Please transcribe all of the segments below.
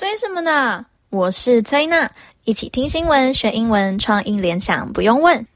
催什么呢？我是崔娜，一起听新闻学英文，创意联想不用问。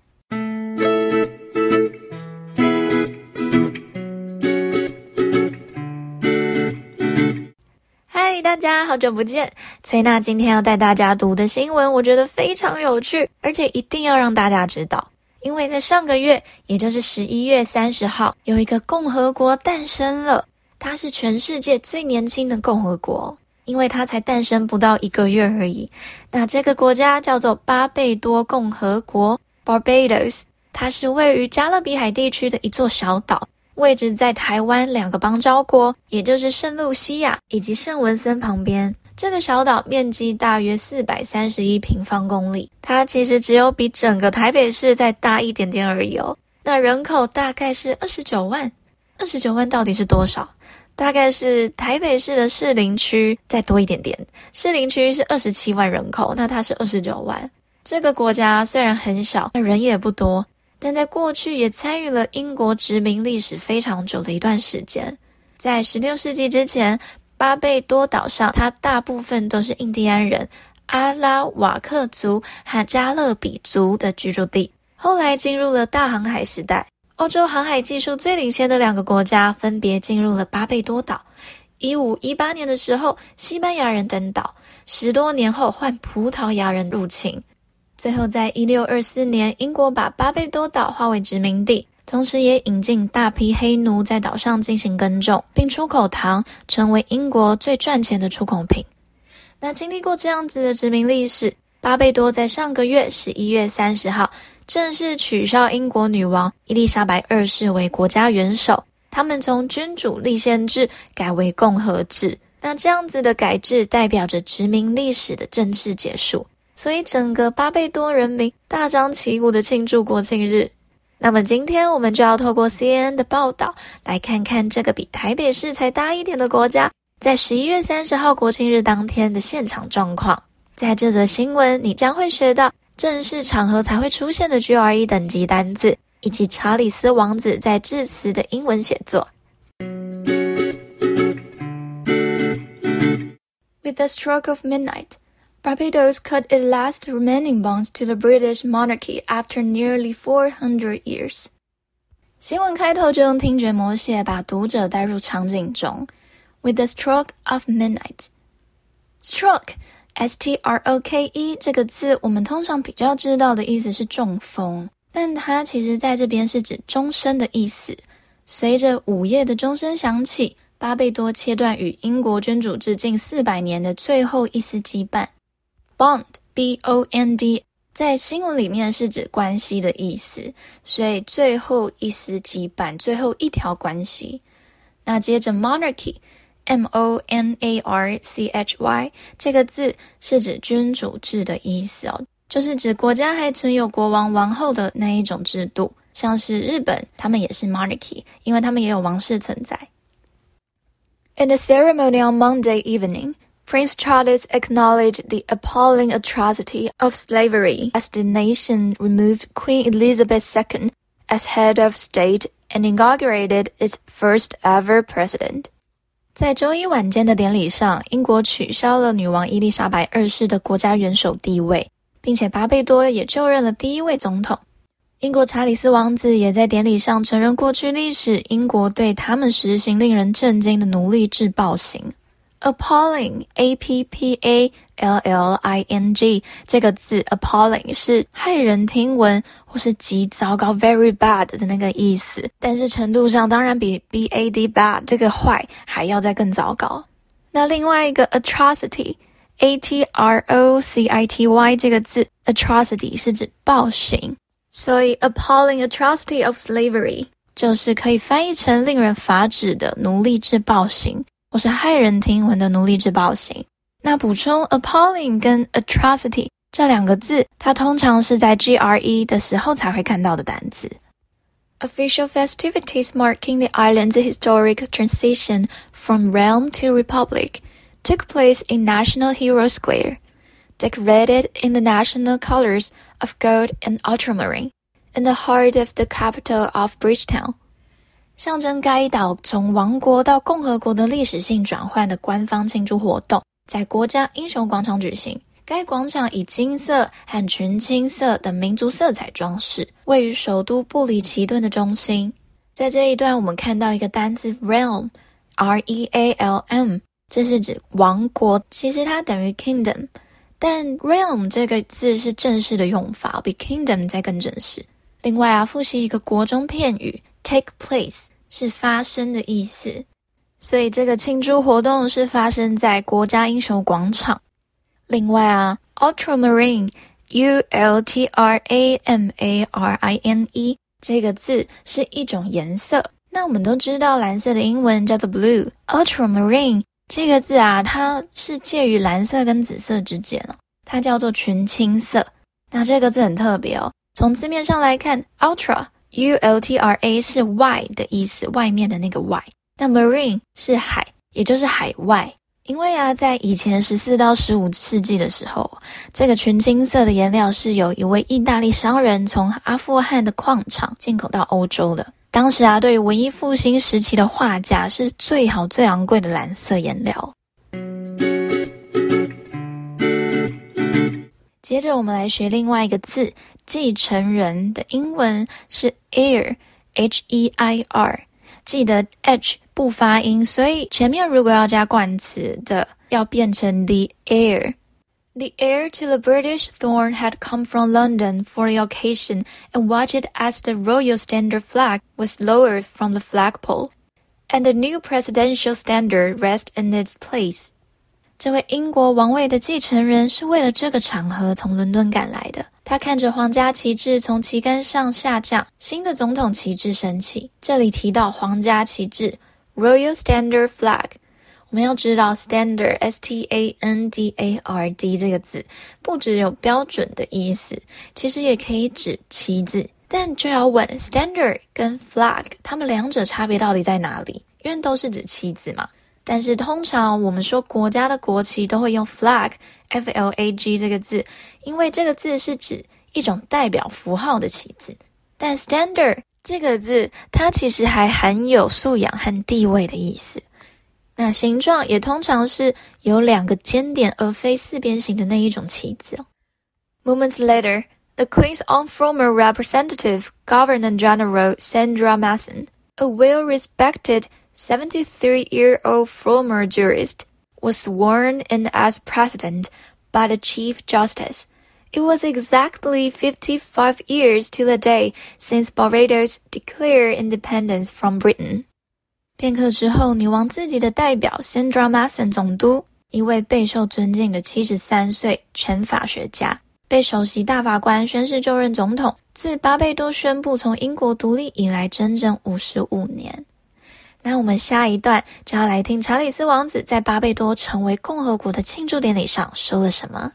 嗨，大家好久不见！崔娜今天要带大家读的新闻，我觉得非常有趣，而且一定要让大家知道，因为在上个月，也就是十一月三十号，有一个共和国诞生了。它是全世界最年轻的共和国，因为它才诞生不到一个月而已。那这个国家叫做巴贝多共和国 （Barbados），它是位于加勒比海地区的一座小岛，位置在台湾两个邦交国，也就是圣露西亚以及圣文森旁边。这个小岛面积大约四百三十一平方公里，它其实只有比整个台北市再大一点点而已哦。那人口大概是二十九万，二十九万到底是多少？大概是台北市的士林区再多一点点，士林区是二十七万人口，那它是二十九万。这个国家虽然很小，但人也不多，但在过去也参与了英国殖民历史非常久的一段时间。在十六世纪之前，巴贝多岛上它大部分都是印第安人、阿拉瓦克族和加勒比族的居住地。后来进入了大航海时代。欧洲航海技术最领先的两个国家分别进入了巴贝多岛。一五一八年的时候，西班牙人登岛，十多年后换葡萄牙人入侵。最后，在一六二四年，英国把巴贝多岛划为殖民地，同时也引进大批黑奴在岛上进行耕种，并出口糖，成为英国最赚钱的出口品。那经历过这样子的殖民历史，巴贝多在上个月十一月三十号。正式取消英国女王伊丽莎白二世为国家元首，他们从君主立宪制改为共和制。那这样子的改制代表着殖民历史的正式结束，所以整个巴贝多人民大张旗鼓的庆祝国庆日。那么今天我们就要透过 CNN 的报道，来看看这个比台北市才大一点的国家，在十一月三十号国庆日当天的现场状况。在这则新闻，你将会学到。正式场合才会出现的 GRE 等级单字，以及查理斯王子在致辞的英文写作。With the stroke of midnight, Barbados cut its last remaining bonds to the British monarchy after nearly four hundred years. 新闻开头就用听觉模写把读者带入场景中。With the stroke of midnight, stroke. S T R O K E 这个字，我们通常比较知道的意思是中风，但它其实在这边是指钟声的意思。随着午夜的钟声响起，巴贝多切断与英国君主制近四百年的最后一丝羁绊。Bond B O N D 在新闻里面是指关系的意思，所以最后一丝羁绊，最后一条关系。那接着 Monarchy。M O N A R C H Y 这个字是指君主制的意思哦，就是指国家还存有国王、王后的那一种制度，像是日本，他们也是 monarchy，因为他们也有王室存在。In the ceremony on Monday evening, Prince Charles acknowledged the appalling atrocity of slavery as the nation removed Queen Elizabeth II as head of state and inaugurated its first ever president. 在周一晚间的典礼上，英国取消了女王伊丽莎白二世的国家元首地位，并且巴贝多也就任了第一位总统。英国查理斯王子也在典礼上承认过去历史英国对他们实行令人震惊的奴隶制暴行。Appalling, A-P-P-A-L-L-I-N-G 这个字，appalling 是骇人听闻或是极糟糕，very bad 的那个意思，但是程度上当然比 B-A-D bad 这个坏还要再更糟糕。那另外一个 atrocity，A-T-R-O-C-I-T-Y 这个字，atrocity 是指暴行，所以 appalling atrocity of slavery 就是可以翻译成令人发指的奴隶制暴行。 或是骇人听闻的奴隶制暴行。那补充 appalling 跟 atrocity 这两个字，它通常是在 GRE 的时候才会看到的单词。Official festivities marking the island's historic transition from realm to republic took place in National Hero Square, decorated in the national colors of gold and ultramarine, in the heart of the capital of Bridgetown. 象征该岛从王国到共和国的历史性转换的官方庆祝活动，在国家英雄广场举行。该广场以金色和群青色等民族色彩装饰，位于首都布里奇顿的中心。在这一段，我们看到一个单字 realm，R-E-A-L-M，这是指王国，其实它等于 kingdom，但 realm 这个字是正式的用法，比 kingdom 再更正式。另外啊，复习一个国中片语，take place 是发生的意思，所以这个庆祝活动是发生在国家英雄广场。另外啊，ultramarine，U-L-T-R-A-M-A-R-I-N-E 这个字是一种颜色。那我们都知道，蓝色的英文叫做 blue。ultramarine 这个字啊，它是介于蓝色跟紫色之间哦，它叫做群青色。那这个字很特别哦，从字面上来看，ultra U L T R A 是外的意思，外面的那个外。那 marine 是海，也就是海外。因为啊，在以前十四到十五世纪的时候，这个群青色的颜料是由一位意大利商人从阿富汗的矿场进口到欧洲的。当时啊，对文艺复兴时期的画家是最好最昂贵的蓝色颜料。接着，我们来学另外一个字“继承人”的英文是 “heir”，H-E-I-R。记得 H 不发音，所以前面如果要加冠词的，要变成 the heir。The heir to the British throne had come from London for the occasion and watched as the royal standard flag was lowered from the flagpole, and the new presidential standard rested in its place. 这位英国王位的继承人是为了这个场合从伦敦赶来的。他看着皇家旗帜从旗杆上下降，新的总统旗帜升起。这里提到皇家旗帜 （Royal Standard Flag）。我们要知道 “standard”（S-T-A-N-D-A-R-D） 这个字不只有标准的意思，其实也可以指旗子。但就要问 “standard” 跟 “flag” 它们两者差别到底在哪里？因为都是指旗子嘛。但是通常我们说国家的国旗都会用 flag，f-l-a-g 这个字，因为这个字是指一种代表符号的旗子。但 standard 这个字，它其实还含有素养和地位的意思。那形状也通常是有两个尖点而非四边形的那一种旗子。Moments later, the Queen's own former representative, Governor General Sandra Mason, a well-respected 73-year-old former jurist was sworn in as president by the Chief Justice. It was exactly 55 years to the day since Barbados declared independence from Britain. 片刻之后，女王自己的代表 Sandra Mason 总督，一位备受尊敬的七十三岁前法学家，被首席大法官宣誓就任总统。自巴贝多宣布从英国独立以来，整整五十五年。 那我们下一段就要来听查理斯王子在巴贝多成为共和国的庆祝典礼上说了什么。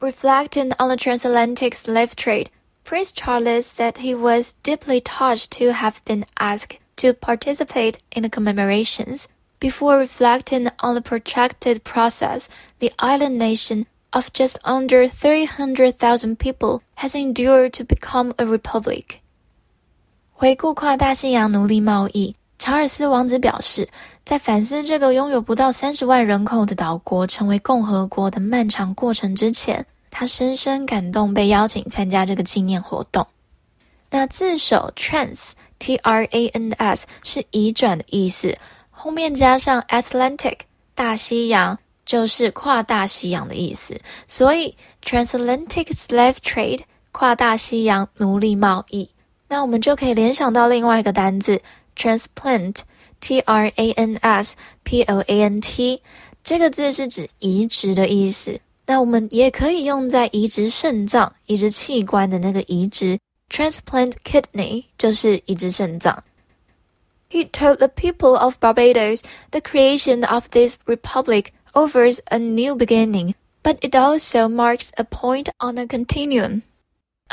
Reflecting on the transatlantic slave trade, Prince Charles said he was deeply touched to have been asked to participate in the commemorations. Before reflecting on the protracted process, the island nation of just under 300,000 people has endured to become a republic. 回顾跨大西洋奴隶贸易，查尔斯王子表示，在反思这个拥有不到三十万人口的岛国成为共和国的漫长过程之前，他深深感动被邀请参加这个纪念活动。那自首 trans t r a n s 是移转的意思，后面加上 Atlantic 大西洋就是跨大西洋的意思，所以 Transatlantic Slave Trade 跨大西洋奴隶贸易。那我们就可以联想到另外一个单字 transplant，t r a n s p l a n t，这个字是指移植的意思。那我们也可以用在移植肾脏、移植器官的那个移植，transplant kidney 就是移植肾脏。He told the people of Barbados the creation of this republic offers a new beginning, but it also marks a point on a continuum.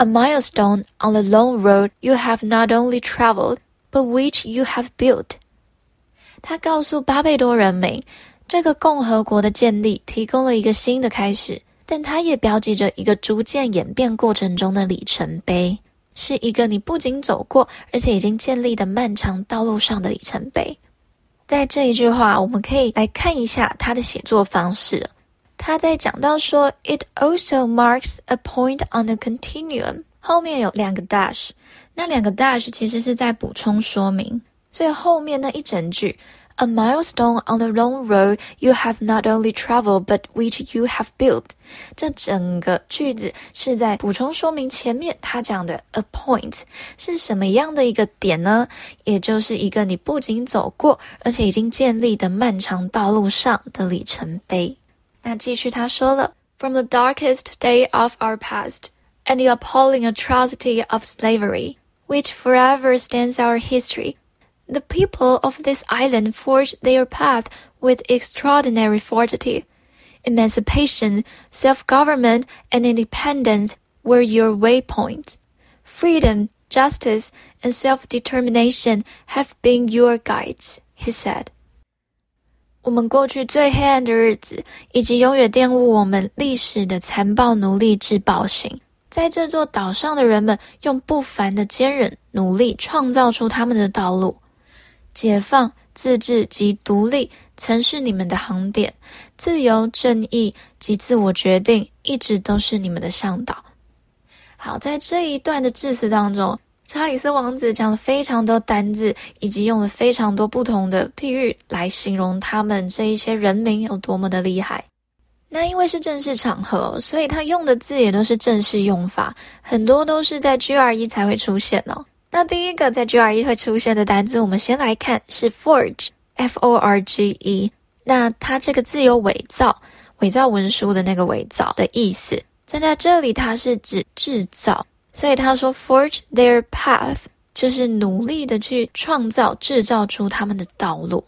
A milestone on the long road you have not only traveled, but which you have built. 他告诉巴贝多人民，这个共和国的建立提供了一个新的开始，但它也标记着一个逐渐演变过程中的里程碑，是一个你不仅走过，而且已经建立的漫长道路上的里程碑。在这一句话，我们可以来看一下它的写作方式。他在讲到说，It also marks a point on the continuum，后面有两个 dash，那两个 dash 其实是在补充说明，所以后面那一整句。A milestone on the long road you have not only traveled but which you have built。这整个句子是在补充说明前面他讲的 a point 是什么样的一个点呢？也就是一个你不仅走过，而且已经建立的漫长道路上的里程碑。那继续他说了，From the darkest day of our past and the appalling atrocity of slavery, which forever stands our history. The people of this island forged their path with extraordinary fortitude. Emancipation, self-government, and independence were your waypoint. Freedom, justice, and self-determination have been your guides, he said. 我们过去最黑暗的日子，以及永远玷污我们历史的残暴奴隶制暴行，在这座岛上的人们用不凡的坚韧努力，创造出他们的道路。解放、自治及独立曾是你们的航点，自由、正义及自我决定一直都是你们的向导。好，在这一段的致辞当中，查理斯王子讲了非常多单字，以及用了非常多不同的譬喻来形容他们这一些人民有多么的厉害。那因为是正式场合，所以他用的字也都是正式用法，很多都是在 GRE 才会出现哦。那第一个在 GRE 会出现的单字，我们先来看是 forge，F-O-R-G-E。那它这个字有伪造、伪造文书的那个伪造的意思。在在这里，它是指制造，所以他说 forge their path 就是努力的去创造、制造出他们的道路。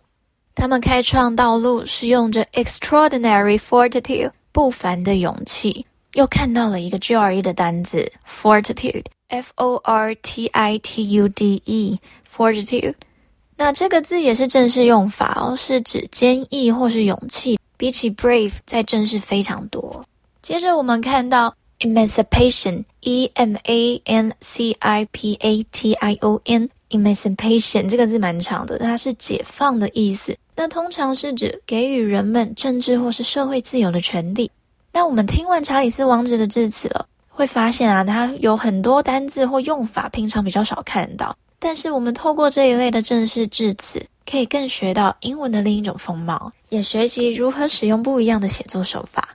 他们开创道路是用着 extraordinary fortitude 不凡的勇气。又看到了一个 GRE 的单字 fortitude。F O R T I T U D E，fortitude。那这个字也是正式用法哦，是指坚毅或是勇气，比起 brave 再正式非常多。接着我们看到 emancipation，E M A N C I P A T I O N，emancipation 这个字蛮长的，它是解放的意思。那通常是指给予人们政治或是社会自由的权利。那我们听完查理斯王子的致辞了。会发现啊，他有很多单字或用法，平常比较少看到。但是我们透过这一类的正式致辞，可以更学到英文的另一种风貌，也学习如何使用不一样的写作手法。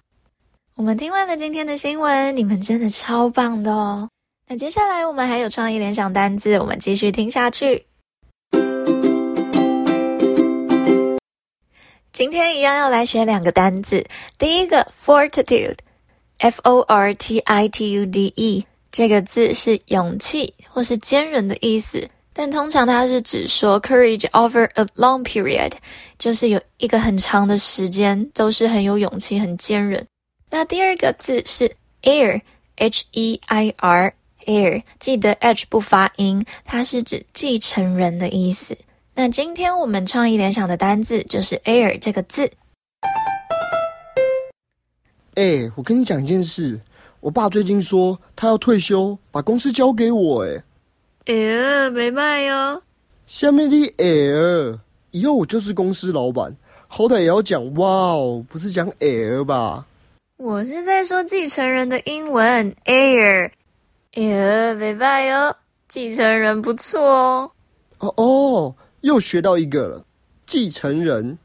我们听完了今天的新闻，你们真的超棒的哦！那接下来我们还有创意联想单字，我们继续听下去。今天一样要来学两个单字，第一个 fortitude。F O R T I T U D E 这个字是勇气或是坚韧的意思，但通常它是指说 courage over a long period，就是有一个很长的时间都是很有勇气、很坚韧。那第二个字是 heir，H E I R，heir，记得 H 不发音，它是指继承人的意思。那今天我们创意联想的单字就是 heir 这个字。哎、欸，我跟你讲一件事，我爸最近说他要退休，把公司交给我。哎，哎呀，没卖哟。下面的 air，，以后我就是公司老板，好歹也要讲哇哦，不是讲哎吧？我是在说继承人的英文 heir。哎呀，没拜哟，继承人不错哦。哦哦，又学到一个了，继承人。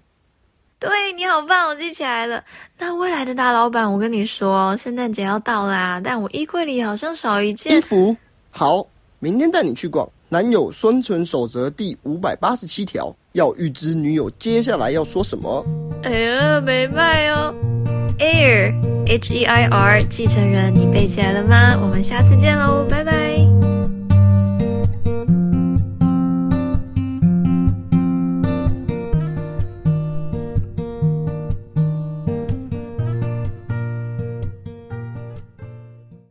对，你好棒，我记起来了。那未来的大老板，我跟你说，圣诞节要到啦，但我衣柜里好像少一件衣服。好，明天带你去逛。男友生存守则第五百八十七条，要预知女友接下来要说什么。哎呀，没卖哦。Air, H E I R，继承人，你背起来了吗？我们下次见喽，拜拜。